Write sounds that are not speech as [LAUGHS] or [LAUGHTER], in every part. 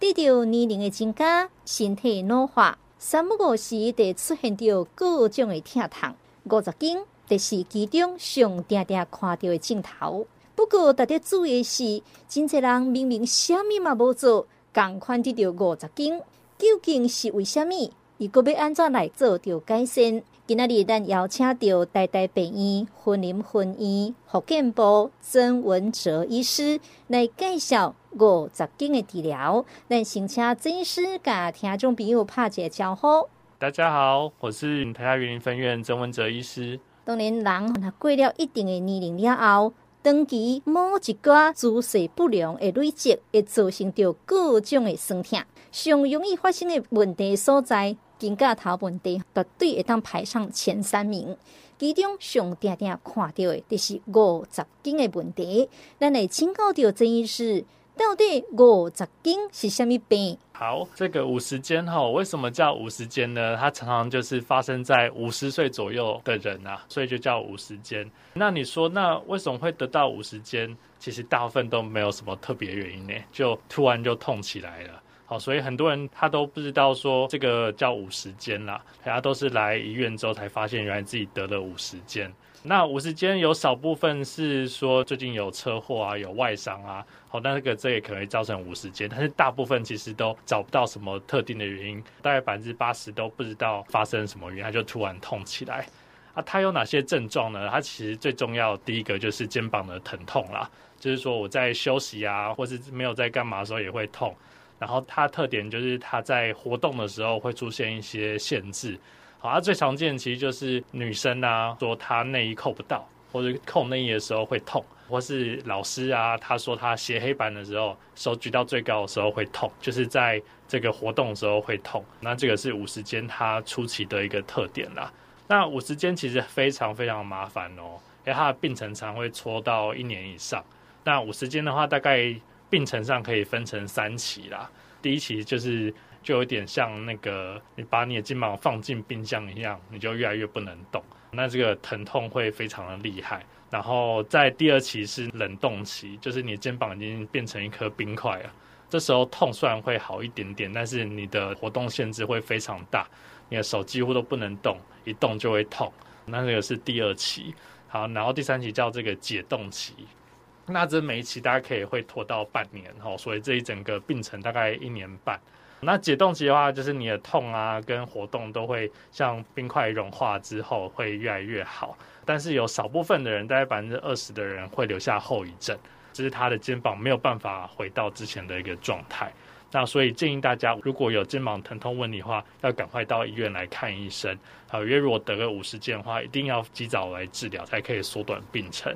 得到年龄的增加，身体老化，三不五时得出现着各种的疼痛。五十斤，这是其中上常常看到的镜头。不过，值得注意的是，真侪人明明啥物嘛无做，共款得到五十斤，究竟是为虾米？伊阁要安怎来做着改善？今仔日咱邀请到台大病院云林分院复健部曾文哲医师来介绍五十斤的治疗。咱先请曾医师甲听众朋友拍一个招呼。大家好，我是台大园林分院曾文哲医师。当然，人过了一定的年龄了后，长期某一寡姿势不良的累积，会造成着各种的酸痛。上容易发生的问题所在。肩胛头问题绝对会当排上前三名，其中上常常看到的就是五十斤的问题。咱来请教到曾医师，到底五十肩是什么病？好，这个五十肩哈，为什么叫五十肩呢？它常常就是发生在五十岁左右的人啊，所以就叫五十肩。那你说，那为什么会得到五十肩？其实大部分都没有什么特别原因呢，就突然就痛起来了。好，所以很多人他都不知道说这个叫五十肩啦，大家都是来医院之后才发现原来自己得了五十肩。那五十肩有少部分是说最近有车祸啊，有外伤啊，好，那这个这也可能造成五十肩，但是大部分其实都找不到什么特定的原因，大概百分之八十都不知道发生什么原因，他就突然痛起来。啊，它有哪些症状呢？它其实最重要第一个就是肩膀的疼痛啦，就是说我在休息啊，或是没有在干嘛的时候也会痛。然后它特点就是它在活动的时候会出现一些限制，好，它最常见其实就是女生啊说她内衣扣不到，或者扣内衣的时候会痛，或是老师啊他说他写黑板的时候手举到最高的时候会痛，就是在这个活动的时候会痛。那这个是五十肩它初期的一个特点啦。那五十肩其实非常非常麻烦哦，因为它的病程常会拖到一年以上。那五十肩的话大概。病程上可以分成三期啦，第一期就是就有点像那个你把你的肩膀放进冰箱一样，你就越来越不能动，那这个疼痛会非常的厉害。然后在第二期是冷冻期，就是你的肩膀已经变成一颗冰块了，这时候痛虽然会好一点点，但是你的活动限制会非常大，你的手几乎都不能动，一动就会痛。那这个是第二期，好，然后第三期叫这个解冻期。那这每一期大概可以会拖到半年哈，所以这一整个病程大概一年半。那解冻期的话，就是你的痛啊跟活动都会像冰块融化之后会越来越好，但是有少部分的人，大概百分之二十的人会留下后遗症，就是他的肩膀没有办法回到之前的一个状态。那所以建议大家，如果有肩膀疼痛问题的话，要赶快到医院来看医生。好，因为如果得个五十肩的话，一定要及早来治疗，才可以缩短病程。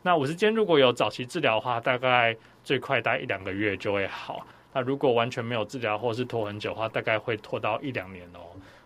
那五十肩如果有早期治疗的话，大概最快大概一两个月就会好。那如果完全没有治疗或是拖很久的话，大概会拖到一两年哦。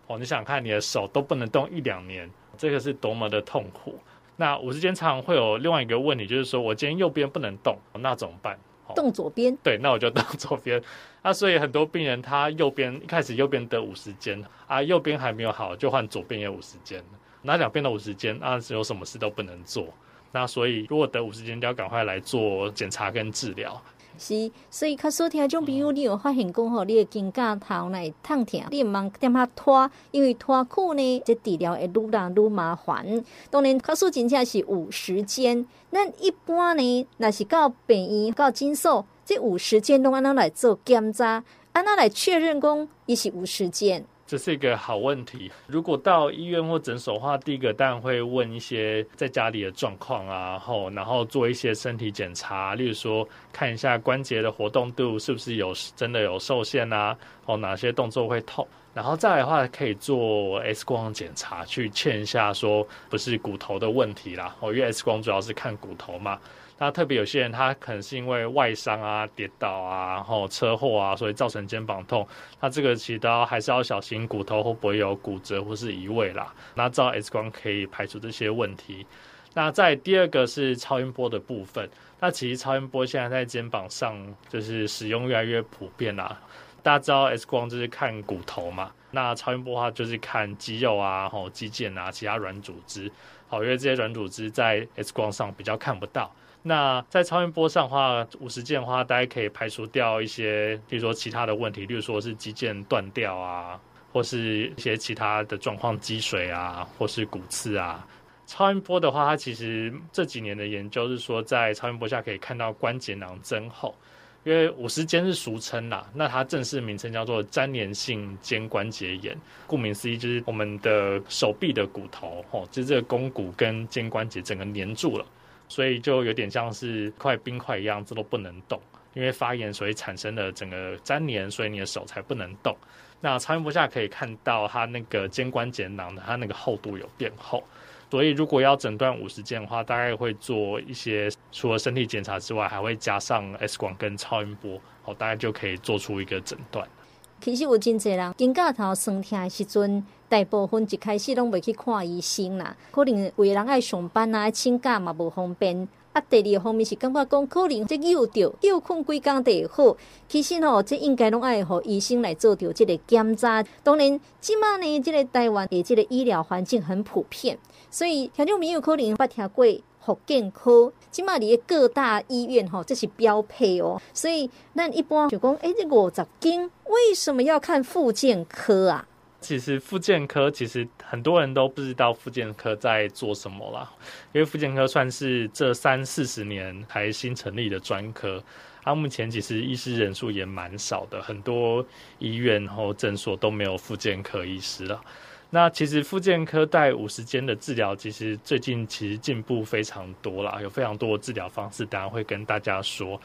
哦，你想看你的手都不能动一两年，这个是多么的痛苦。那五十肩常常会有另外一个问题，就是说我今天右边不能动，那怎么办？动左边。对，那我就动左边。[LAUGHS] 那所以很多病人他右边一开始右边得五十肩啊，右边还没有好，就换左边也五十肩。那两边的五十肩，那有什么事都不能做。那所以，如果得五十肩，就要赶快来做检查跟治疗。是，所以较少听种，比如你有发现讲吼，你的肩胛头来痛痛，你唔忙点下拖，因为拖久呢，这治疗会愈来愈麻烦。当然，较少真正是五十间。那一般呢，若是到病院到诊所，这五十间拢安怎来做检查，安怎来确认讲伊是五十间。这是一个好问题。如果到医院或诊所的话，第一个当然会问一些在家里的状况啊，然后然后做一些身体检查，例如说看一下关节的活动度是不是有真的有受限啊，哦哪些动作会痛，然后再来的话可以做 X 光检查去验一下说不是骨头的问题啦，哦因为 X 光主要是看骨头嘛。那特别有些人，他可能是因为外伤啊、跌倒啊、然后车祸啊，所以造成肩膀痛。那这个其实都还是要小心骨头会不会有骨折或是移位啦。那照 X 光可以排除这些问题。那在第二个是超音波的部分。那其实超音波现在在肩膀上就是使用越来越普遍啦。大家知道 X 光就是看骨头嘛，那超音波的话就是看肌肉啊、然后肌腱啊、其他软组织。好，因为这些软组织在 X 光上比较看不到。那在超音波上的话，五十肩的话，大家可以排除掉一些，比如说其他的问题，例如说是肌腱断掉啊，或是一些其他的状况，积水啊，或是骨刺啊。超音波的话，它其实这几年的研究是说，在超音波下可以看到关节囊增厚。因为五十肩是俗称啦，那它正式名称叫做粘连性肩关节炎。顾名思义，就是我们的手臂的骨头，哦，就是这个肱骨跟肩关节整个粘住了，所以就有点像是块冰块一样，这都不能动。因为发炎，所以产生了整个粘连，所以你的手才不能动。那超音波下可以看到它那个肩关节囊的它那个厚度有变厚。所以，如果要诊断五十肩的话，大概会做一些除了身体检查之外，还会加上 X 光跟超音波，哦，大概就可以做出一个诊断。其实有真侪人肩胛头酸痛的时阵，大部分一开始拢未去看医生啦，可能有的人爱上班啊，请假嘛无方便。啊，第二个方面是感觉讲可能这有着又困几工就会好。其实吼，这应该拢爱互医生来做着这个检查。当然，即马呢，这个台湾的这个医疗环境很普遍，所以听众朋友可能捌听过福建科。即马里的各大医院吼，这是标配哦。所以，咱一般就讲，哎、欸，这五十斤为什么要看复健科啊？其实复健科其实很多人都不知道复健科在做什么啦，因为复健科算是这三四十年才新成立的专科，它目前其实医师人数也蛮少的，很多医院或诊所都没有复健科医师了。那其实复健科带五十间的治疗，其实最近其实进步非常多啦，有非常多的治疗方式，当然会跟大家说。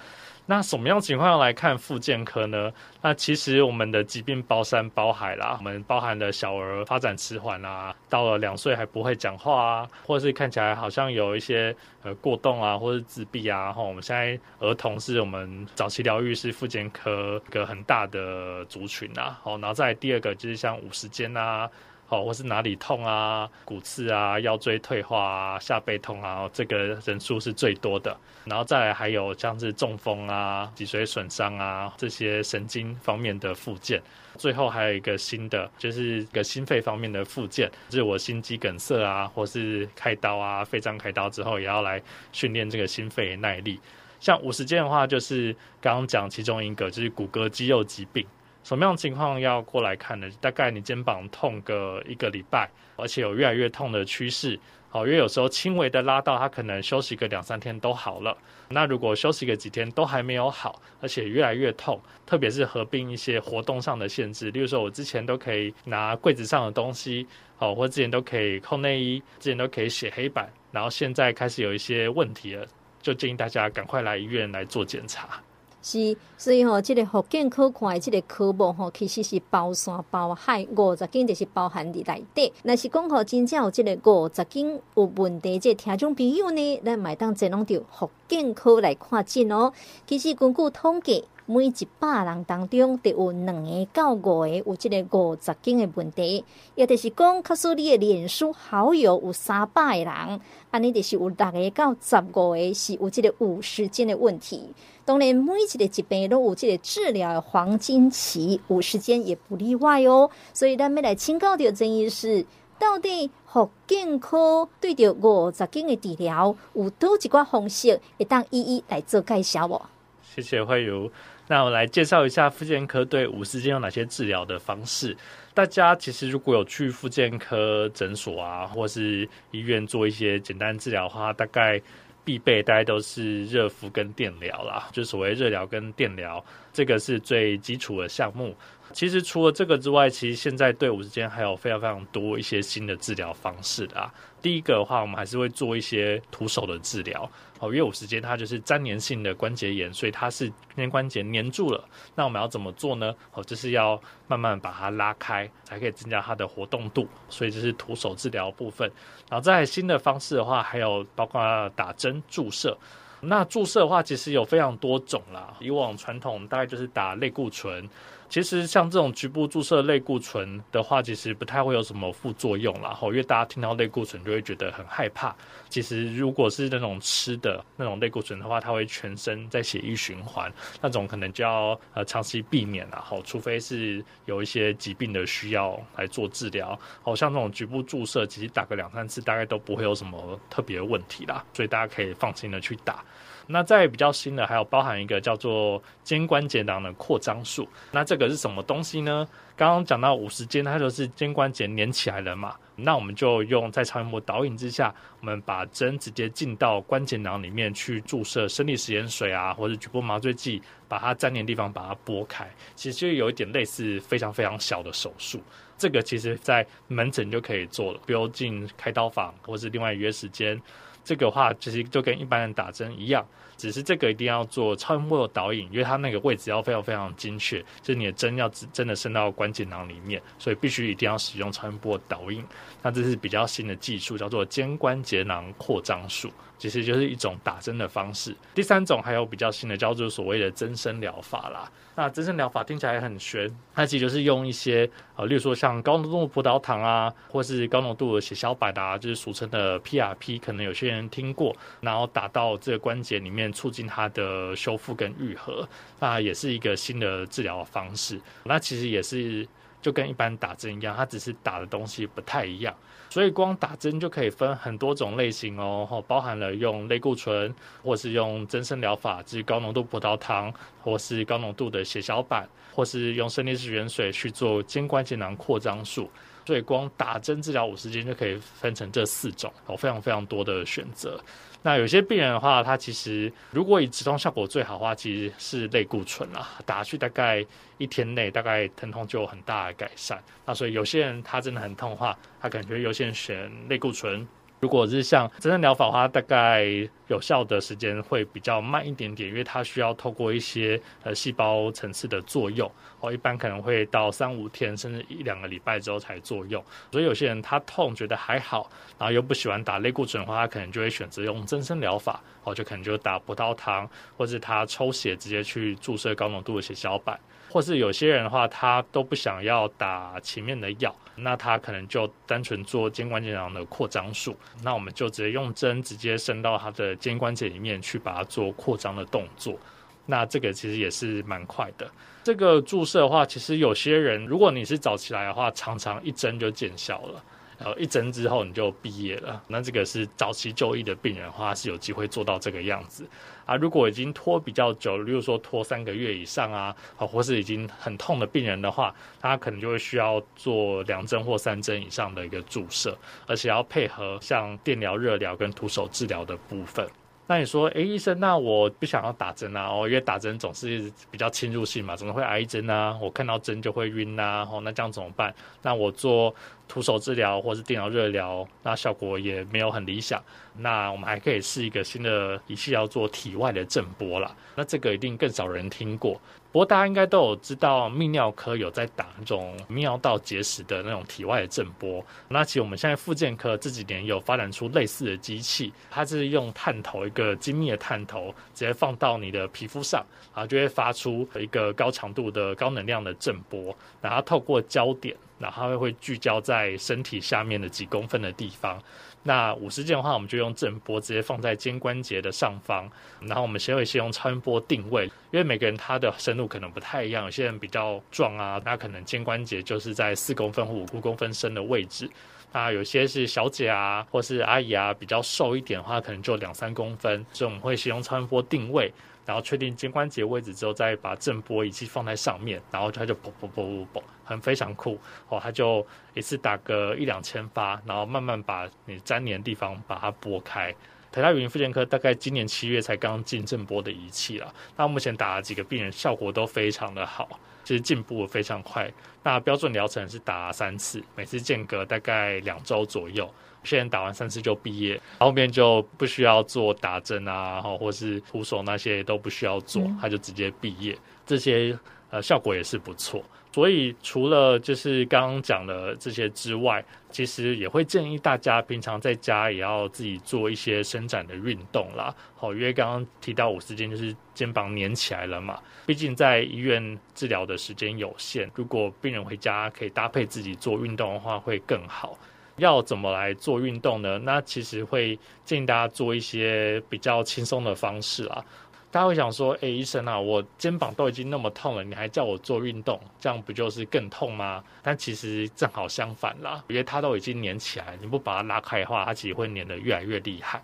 那什么样情况要来看复健科呢？那其实我们的疾病包山包海啦，我们包含了小儿发展迟缓啊，到了两岁还不会讲话啊，或者是看起来好像有一些呃过动啊，或者是自闭啊。哈，我们现在儿童是我们早期疗愈是复健科一个很大的族群啊。好，然后再第二个就是像五十肩啊。哦，或是哪里痛啊、骨刺啊、腰椎退化啊、下背痛啊，这个人数是最多的。然后再来还有像是中风啊、脊髓损伤啊这些神经方面的附件。最后还有一个新的，就是一个心肺方面的附件，就是我心肌梗塞啊，或是开刀啊、肺脏开刀之后，也要来训练这个心肺耐力。像五十肩的话，就是刚刚讲其中一个，就是骨骼肌肉疾病。什么样情况要过来看呢？大概你肩膀痛个一个礼拜，而且有越来越痛的趋势。好，因为有时候轻微的拉到，它可能休息个两三天都好了。那如果休息个几天都还没有好，而且越来越痛，特别是合并一些活动上的限制，例如说我之前都可以拿柜子上的东西，好，或之前都可以扣内衣，之前都可以写黑板，然后现在开始有一些问题了，就建议大家赶快来医院来做检查。是，所以吼，这个福建科看的这个科目吼，其实是包山包海，五十斤就是包含伫内底。若是讲吼，真正有这个五十斤有问题，这听众朋友呢，咱买当真拢着福建科来看诊哦。其实根据统计。每一百人当中，得有两个到五个有这个五十斤的问题，也就是讲，假使你的脸书好友有三百人，安尼就是有六个到十五个是有这个五十斤的问题。当然，每一个疾病都有这个治疗的黄金期，五十肩也不例外哦。所以，咱要来请教的争议是，到底复健科对着五十肩的治疗有多几挂方式，会当一一来做介绍哦。谢谢慧茹。那我来介绍一下复健科对五十肩有哪些治疗的方式。大家其实如果有去复健科诊所啊，或是医院做一些简单治疗的话，大概必备大家都是热敷跟电疗啦。就所谓热疗跟电疗，这个是最基础的项目。其实除了这个之外，其实现在队伍之间还有非常非常多一些新的治疗方式的啊。第一个的话，我们还是会做一些徒手的治疗。哦，因为五十肩它就是粘连性的关节炎，所以它是肩关节粘住了。那我们要怎么做呢？哦，就是要慢慢把它拉开，才可以增加它的活动度。所以这是徒手治疗部分。然后在新的方式的话，还有包括打针注射。那注射的话，其实有非常多种啦。以往传统大概就是打类固醇。其实像这种局部注射类固醇的话，其实不太会有什么副作用啦。因为大家听到类固醇就会觉得很害怕。其实如果是那种吃的那种类固醇的话，它会全身在血液循环，那种可能就要呃长期避免啦。好，除非是有一些疾病的需要来做治疗。好像这种局部注射，其实打个两三次大概都不会有什么特别的问题啦，所以大家可以放心的去打。那在比较新的，还有包含一个叫做肩关节囊的扩张术。那这个是什么东西呢？刚刚讲到五十肩，它就是肩关节粘起来了嘛。那我们就用在超音波导引之下，我们把针直接进到关节囊里面去注射生理食盐水啊，或者局部麻醉剂，把它粘连地方把它拨开。其实就有一点类似非常非常小的手术。这个其实在门诊就可以做了，不用进开刀房或是另外约时间。这个话其实就跟一般人打针一样，只是这个一定要做超音波的导引，因为它那个位置要非常非常精确，就是你的针要真的伸到关节囊里面，所以必须一定要使用超音波导引。那这是比较新的技术，叫做肩关节囊扩张术。其实就是一种打针的方式。第三种还有比较新的，叫做所谓的增生疗法啦。那增生疗法听起来很玄，它其实就是用一些呃，例如说像高浓度葡萄糖啊，或是高浓度的血小板啊，就是俗称的 PRP，可能有些人听过，然后打到这个关节里面，促进它的修复跟愈合。那也是一个新的治疗方式。那其实也是就跟一般打针一样，它只是打的东西不太一样。所以光打针就可以分很多种类型哦，包含了用类固醇，或是用增生疗法，即高浓度葡萄糖，或是高浓度的血小板，或是用生理食盐水去做肩关节囊扩张术。所以光打针治疗五十斤就可以分成这四种，有非常非常多的选择。那有些病人的话，他其实如果以止痛效果最好的话，其实是类固醇啦，打去大概一天内，大概疼痛就有很大的改善。那所以有些人他真的很痛的话，他感觉优先选类固醇。如果是像真正疗法的话，大概有效的时间会比较慢一点点，因为它需要透过一些呃细胞层次的作用，哦，一般可能会到三五天甚至一两个礼拜之后才作用。所以有些人他痛觉得还好，然后又不喜欢打类固醇的话，他可能就会选择用增生疗法，哦，就可能就打葡萄糖，或者他抽血直接去注射高浓度的血小板。或是有些人的话，他都不想要打前面的药，那他可能就单纯做肩关节囊的扩张术。那我们就直接用针直接伸到他的肩关节里面去，把它做扩张的动作。那这个其实也是蛮快的。这个注射的话，其实有些人如果你是早期来的话，常常一针就见效了。然后一针之后你就毕业了，那这个是早期就医的病人的话是有机会做到这个样子啊。如果已经拖比较久，例如说拖三个月以上啊啊，或是已经很痛的病人的话，他可能就会需要做两针或三针以上的一个注射，而且要配合像电疗、热疗跟徒手治疗的部分。那你说，哎，医生，那我不想要打针啊，哦，因为打针总是比较侵入性嘛，总是会挨针啊，我看到针就会晕呐，哦，那这样怎么办？那我做徒手治疗或是电脑、热疗，那效果也没有很理想。那我们还可以试一个新的仪器，要做体外的震波啦。那这个一定更少人听过。不过大家应该都有知道，泌尿科有在打那种泌尿道结石的那种体外的震波。那其实我们现在复健科这几年有发展出类似的机器，它是用探头，一个精密的探头，直接放到你的皮肤上，然后就会发出一个高强度的高能量的震波，然后透过焦点，然后它会聚焦在身体下面的几公分的地方。那五十件的话，我们就用震波直接放在肩关节的上方，然后我们先会先用超音波定位，因为每个人他的深度可能不太一样，有些人比较壮啊，那可能肩关节就是在四公分或五公分深的位置，那有些是小姐啊或是阿姨啊比较瘦一点的话，可能就两三公分，所以我们会使用超声波定位。然后确定肩关节位置之后，再把震波仪器放在上面，然后它就啵啵啵啵啵，很非常酷哦。它就一次打个一两千发，然后慢慢把你粘连的地方把它拨开。台大云林复健科大概今年七月才刚进正波的仪器了，那目前打了几个病人，效果都非常的好，其实进步非常快。那标准疗程是打三次，每次间隔大概两周左右。现在打完三次就毕业，后面就不需要做打针啊，或是徒手那些都不需要做，他就直接毕业。这些呃效果也是不错。所以除了就是刚刚讲的这些之外，其实也会建议大家平常在家也要自己做一些伸展的运动啦。好，因为刚刚提到五十肩就是肩膀粘起来了嘛，毕竟在医院治疗的时间有限，如果病人回家可以搭配自己做运动的话，会更好。要怎么来做运动呢？那其实会建议大家做一些比较轻松的方式啦。大家会想说：“哎，医生啊，我肩膀都已经那么痛了，你还叫我做运动，这样不就是更痛吗？”但其实正好相反啦，因为它都已经粘起来，你不把它拉开的话，它其实会粘得越来越厉害。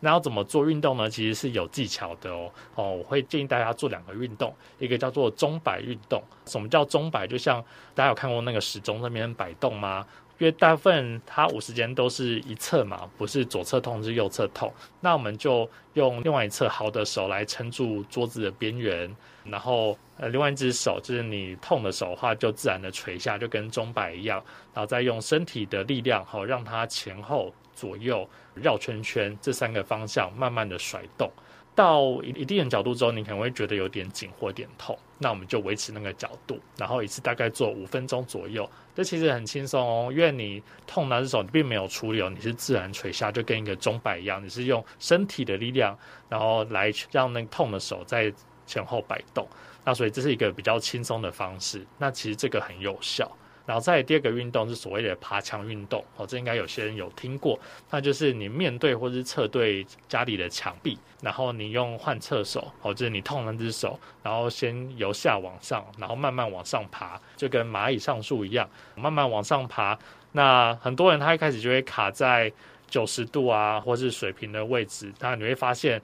那要怎么做运动呢？其实是有技巧的哦。哦，我会建议大家做两个运动，一个叫做钟摆运动。什么叫钟摆？就像大家有看过那个时钟那边摆动吗？因为大部分它五十肩都是一侧嘛，不是左侧痛是右侧痛。那我们就用另外一侧好的手来撑住桌子的边缘，然后呃，另外一只手就是你痛的手的话，就自然的垂下，就跟钟摆一样，然后再用身体的力量，好让它前后左右绕圈圈这三个方向慢慢的甩动。到一一定的角度之后，你可能会觉得有点紧或点痛，那我们就维持那个角度，然后一次大概做五分钟左右。这其实很轻松哦，因为你痛那只手你并没有处理哦，你是自然垂下，就跟一个钟摆一样，你是用身体的力量，然后来让那个痛的手在前后摆动。那所以这是一个比较轻松的方式，那其实这个很有效。然后再第二个运动是所谓的爬墙运动哦，这应该有些人有听过，那就是你面对或是侧对家里的墙壁，然后你用换侧手哦，就是你痛那只手，然后先由下往上，然后慢慢往上爬，就跟蚂蚁上树一样，慢慢往上爬。那很多人他一开始就会卡在九十度啊，或是水平的位置，那你会发现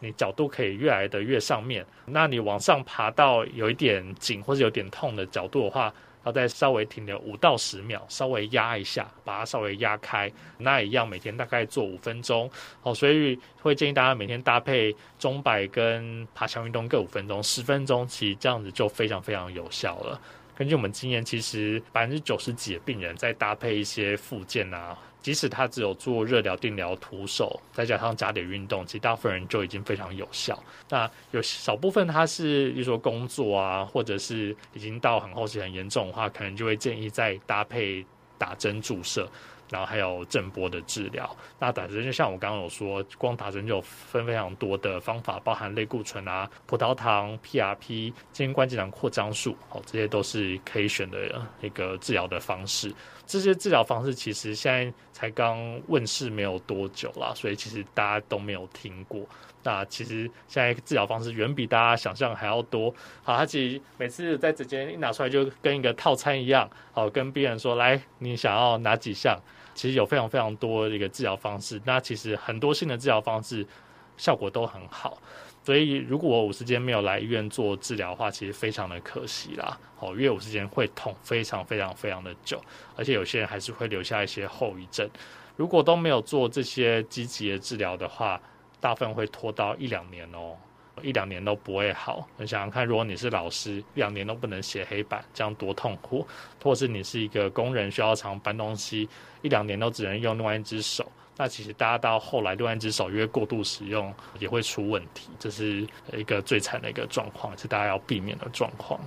你角度可以越来的越上面，那你往上爬到有一点紧或者有点痛的角度的话。然后再稍微停留五到十秒，稍微压一下，把它稍微压开。那一样，每天大概做五分钟。好，所以会建议大家每天搭配钟摆跟爬墙运动各五分钟，十分钟，其实这样子就非常非常有效了。根据我们经验，其实百分之九十几的病人在搭配一些附件啊。即使他只有做热疗、定疗、徒手，再加上加点运动，其实大部分人就已经非常有效。那有少部分他是，比如说工作啊，或者是已经到很后期很严重的话，可能就会建议再搭配打针注射。然后还有震波的治疗，那打针就像我刚刚有说，光打针就有分非常多的方法，包含类固醇啊、葡萄糖、PRP、肩关节囊扩张术，哦，这些都是可以选的一个治疗的方式。这些治疗方式其实现在才刚问世没有多久啦，所以其实大家都没有听过。那其实现在治疗方式远比大家想象还要多。好，他其实每次在直接一拿出来就跟一个套餐一样，好，跟病人说，来，你想要哪几项？其实有非常非常多的一个治疗方式。那其实很多新的治疗方式效果都很好。所以如果我五十肩没有来医院做治疗的话，其实非常的可惜啦。哦，因为五十肩会痛非常非常非常的久，而且有些人还是会留下一些后遗症。如果都没有做这些积极的治疗的话，大部分会拖到一两年哦，一两年都不会好。你想想看，如果你是老师，一两年都不能写黑板，这样多痛苦；或是你是一个工人，需要常搬东西，一两年都只能用另外一只手，那其实大家到后来另外一只手因为过度使用也会出问题，这是一个最惨的一个状况，是大家要避免的状况。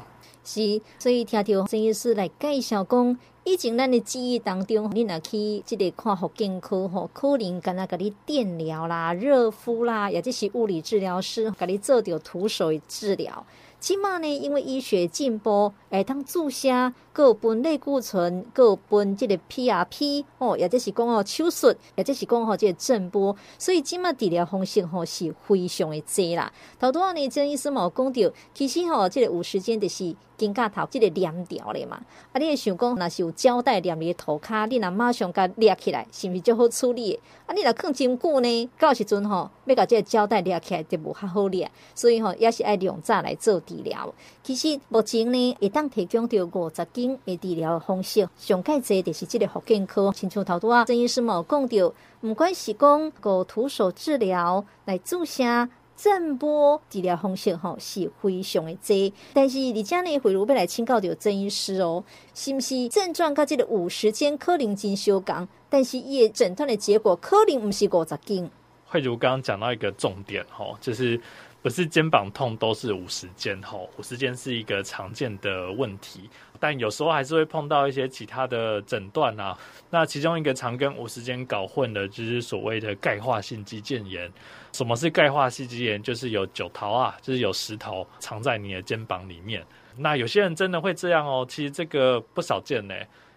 是，所以听到郑医师来介绍讲。以前咱的记忆当中，你若去这个看复健科吼，可能敢若甲你电疗啦、热敷啦，也就是物理治疗师甲你做着徒手的治疗。起码呢，因为医学进步，会当注射，各分类固醇，各分这个 PRP 哦，也就是讲哦手术，也就是讲吼这个震波，所以起码治疗方式吼是非常的多啦。头拄仔呢，曾医师嘛有讲到，其实吼这个有时间就是。肩胛头这个连掉的嘛，啊，你会想讲，若是有胶带粘你的头壳，你若马上甲裂起来，是毋是就好处理？啊，你若放真久呢，到时阵吼，要甲这个胶带裂起来就无较好裂，所以吼，也是爱用早来做治疗。其实目前呢，会当提供到五十斤种的治疗方式，上盖济就是这个福建科，亲像头拄啊，郑医师嘛有讲到，毋管是讲个徒手治疗来注射。震波治疗方式吼是非常的多，但是你家呢，回如要来请教到郑医师哦，是不是症状跟这个五十间可能真相共，但是伊的诊断的结果可能不是五十肩。慧如刚刚讲到一个重点吼，就是不是肩膀痛都是五十间吼，五十间是一个常见的问题。但有时候还是会碰到一些其他的诊断啊，那其中一个常跟五十肩搞混的，就是所谓的钙化性肌腱炎。什么是钙化性肌腱炎？就是有九桃啊，就是有石头藏在你的肩膀里面。那有些人真的会这样哦，其实这个不少见呢。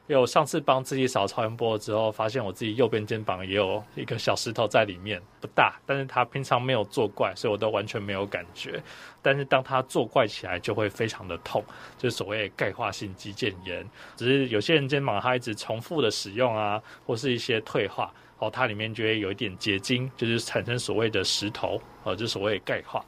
因为我上次帮自己扫超音波之后，发现我自己右边肩膀也有一个小石头在里面，不大，但是它平常没有作怪，所以我都完全没有感觉。但是当它作怪起来，就会非常的痛，就是所谓钙化性肌腱炎。只是有些人肩膀它一直重复的使用啊，或是一些退化，哦，它里面就会有一点结晶，就是产生所谓的石头，哦，就所谓钙化。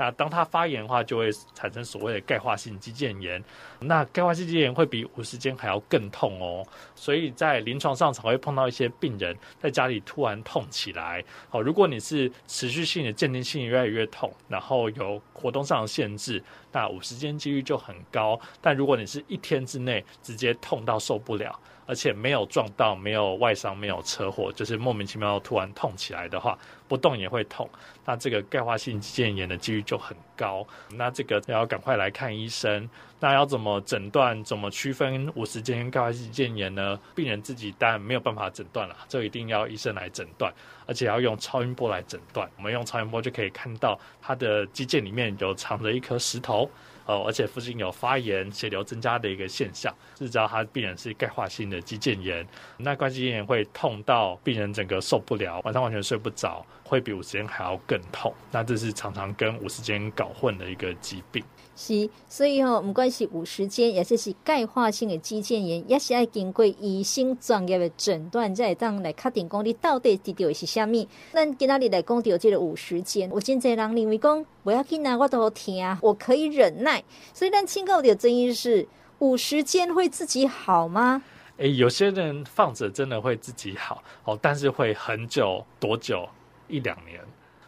那当它发炎的话，就会产生所谓的钙化性肌腱炎。那钙化性肌腱炎会比五十肩还要更痛哦。所以在临床上常会碰到一些病人在家里突然痛起来。好，如果你是持续性的渐进性越来越痛，然后有活动上的限制，那五十肩几率就很高。但如果你是一天之内直接痛到受不了，而且没有撞到、没有外伤、没有车祸，就是莫名其妙突然痛起来的话，不动也会痛。那这个钙化性肌腱炎的几率就很高。那这个要赶快来看医生。那要怎么诊断？怎么区分五十肩跟钙化性肌腱炎呢？病人自己当然没有办法诊断了，这一定要医生来诊断，而且要用超音波来诊断。我们用超音波就可以看到它的肌腱里面有藏着一颗石头。哦，而且附近有发炎、血流增加的一个现象，是知道他病人是钙化性的肌腱炎。那关节炎会痛到病人整个受不了，晚上完全睡不着，会比五十肩还要更痛。那这是常常跟五十肩搞混的一个疾病。是，所以吼、哦，不管是五十肩，也是是钙化性的肌腱炎，也是要经过医生专业的诊断，才会当来确定讲你到底得到的是啥物。咱今仔日来讲到这个五十肩，有真侪人认为讲不要紧啊，我都听啊，我可以忍耐。所以咱请教的争议是，五十肩会自己好吗？诶、有些人放着真的会自己好哦，但是会很久，多久？一两年。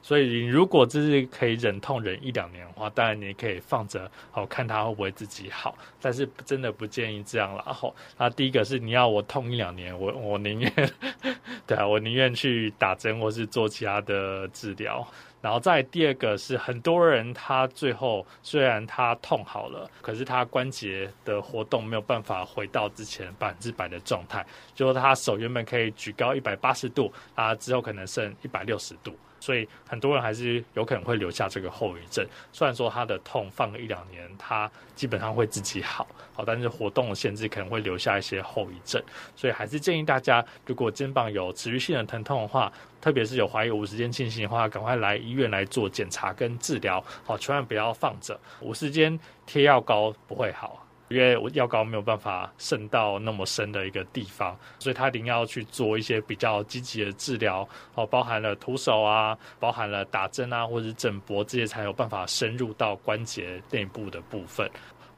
所以你，如果这是可以忍痛忍一两年的话，当然你可以放着，好看它会不会自己好。但是真的不建议这样了。好，那第一个是你要我痛一两年，我我宁愿，[LAUGHS] 对啊，我宁愿去打针或是做其他的治疗。然后再第二个是很多人他最后虽然他痛好了，可是他关节的活动没有办法回到之前百分之百的状态，就是他手原本可以举高一百八十度，啊之后可能剩一百六十度。所以很多人还是有可能会留下这个后遗症。虽然说他的痛放个一两年，他基本上会自己好，好，但是活动的限制可能会留下一些后遗症。所以还是建议大家，如果肩膀有持续性的疼痛的话，特别是有怀疑五十肩进行的话，赶快来医院来做检查跟治疗。好，千万不要放着，五十肩贴药膏不会好。因为药膏没有办法渗到那么深的一个地方，所以他一定要去做一些比较积极的治疗哦，包含了徒手啊，包含了打针啊，或者是整脖这些才有办法深入到关节内部的部分。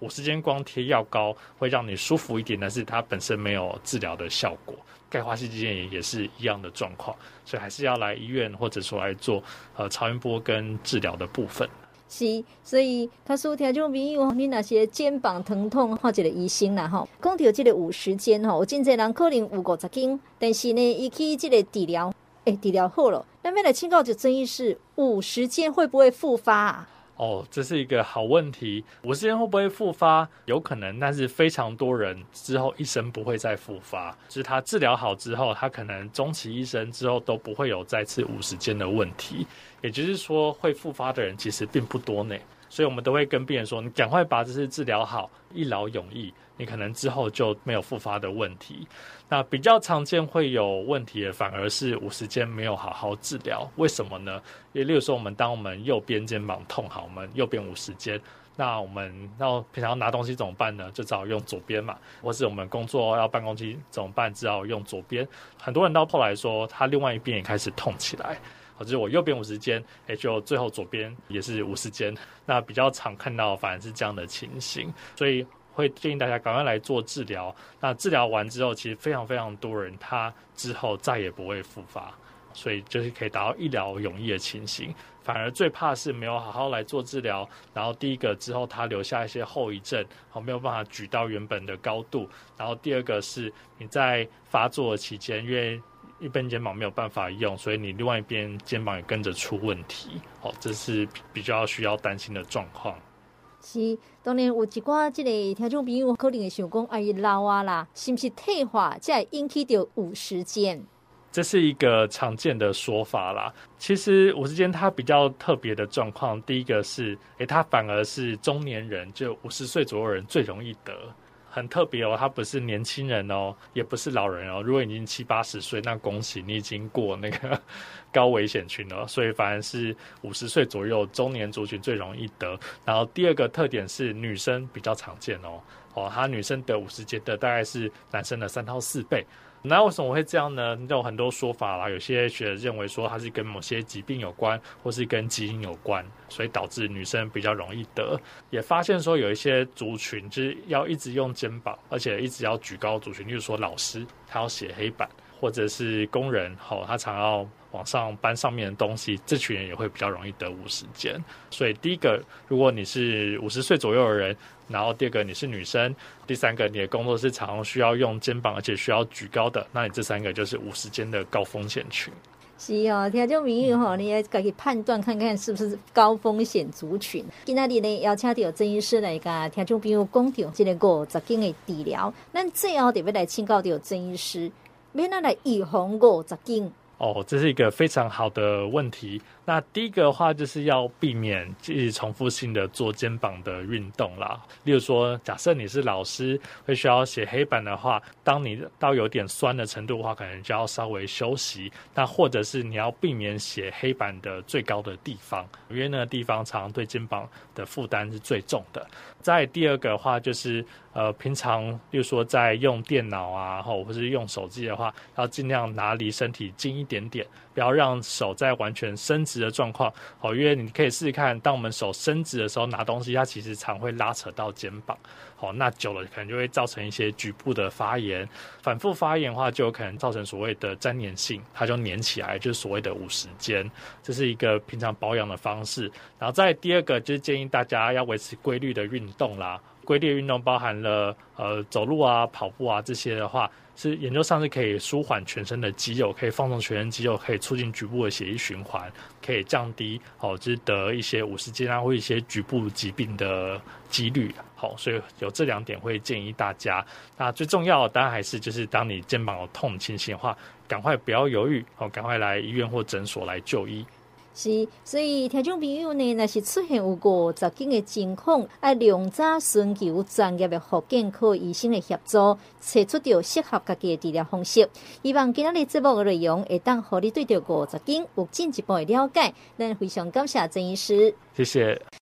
五十肩光贴药膏会让你舒服一点，但是它本身没有治疗的效果。钙化性肌腱炎也是一样的状况，所以还是要来医院或者说来做呃超音波跟治疗的部分。是，所以他说听众朋友，你那些肩膀疼痛或者的医生啦，吼，讲到这个五十肩吼，有真侪人可能有五十斤，但是呢，伊去这个治疗，诶，治疗好了，那边来请教就争议是五十肩会不会复发啊？哦，这是一个好问题。五十肩会不会复发？有可能，但是非常多人之后一生不会再复发。就是他治疗好之后，他可能终其一生之后都不会有再次五十肩的问题。也就是说，会复发的人其实并不多呢。所以我们都会跟病人说：“你赶快把这些治疗好，一劳永逸。”你可能之后就没有复发的问题。那比较常见会有问题的，反而是五十肩没有好好治疗。为什么呢？也例如说，我们当我们右边肩膀痛好，我们右边五十肩，那我们要平常拿东西怎么办呢？就只好用左边嘛。或是我们工作要办公机怎么办？只好用左边。很多人到后来说，他另外一边也开始痛起来。好，就是我右边五十肩，也就最后左边也是五十肩。那比较常看到反而是这样的情形，所以。会建议大家赶快来做治疗。那治疗完之后，其实非常非常多人他之后再也不会复发，所以就是可以达到一劳永逸的情形。反而最怕是没有好好来做治疗，然后第一个之后他留下一些后遗症，好没有办法举到原本的高度。然后第二个是你在发作的期间，因为一边肩膀没有办法用，所以你另外一边肩膀也跟着出问题。哦，这是比较需要担心的状况。是，当然有一寡这个听众朋友可能会想讲，哎，老啊啦，是不是退化才会引起到五十肩？这是一个常见的说法啦。其实五十肩它比较特别的状况，第一个是，诶，它反而是中年人，就五十岁左右人最容易得。很特别哦，他不是年轻人哦，也不是老人哦。如果已经七八十岁，那恭喜你已经过那个 [LAUGHS] 高危险群了。所以反而是五十岁左右中年族群最容易得。然后第二个特点是女生比较常见哦，哦，她女生得五十节的大概是男生的三到四倍。那为什么会这样呢？有很多说法啦。有些学者认为说它是跟某些疾病有关，或是跟基因有关，所以导致女生比较容易得。也发现说有一些族群就是要一直用肩膀，而且一直要举高族群，例如说老师他要写黑板，或者是工人，好，他常要往上搬上面的东西，这群人也会比较容易得五十肩。所以第一个，如果你是五十岁左右的人。然后第二个你是女生，第三个你的工作是常常需要用肩膀，而且需要举高的，那你这三个就是五十肩的高风险群。是哦，听众朋友哈，你也可以判断看看是不是高风险族群。今天呢，邀请到郑医师来跟听众朋友讲到这个五十肩的治疗。那最后特别来请教到郑医师，免那来预防五十肩。哦，这是一个非常好的问题。那第一个的话，就是要避免继续重复性的做肩膀的运动啦。例如说，假设你是老师，会需要写黑板的话，当你到有点酸的程度的话，可能就要稍微休息。那或者是你要避免写黑板的最高的地方，因为那个地方常常对肩膀的负担是最重的。再第二个的话，就是呃，平常例如说在用电脑啊，或者是用手机的话，要尽量拿离身体近一点点。不要让手在完全伸直的状况，好，因为你可以试试看，当我们手伸直的时候拿东西，它其实常会拉扯到肩膀，好，那久了可能就会造成一些局部的发炎，反复发炎的话，就有可能造成所谓的粘连性，它就粘起来，就是所谓的五十肩，这是一个平常保养的方式。然后再第二个就是建议大家要维持规律的运动啦，规律运动包含了呃走路啊、跑步啊这些的话。是研究上是可以舒缓全身的肌肉，可以放松全身肌肉，可以促进局部的血液循环，可以降低哦，就是得一些五十肩啊或一些局部疾病的几率。好，所以有这两点会建议大家。那最重要的当然还是就是当你肩膀有痛情形的话，赶快不要犹豫，哦，赶快来医院或诊所来就医。是，所以听众朋友呢，若是出现有五十斤的情况，要尽早寻求专业的复健科医生的协助，找出着适合家己的治疗方式。希望今日的节目的内容会当互你对着五十斤有进一步的了解。咱非常感谢郑医师，谢谢。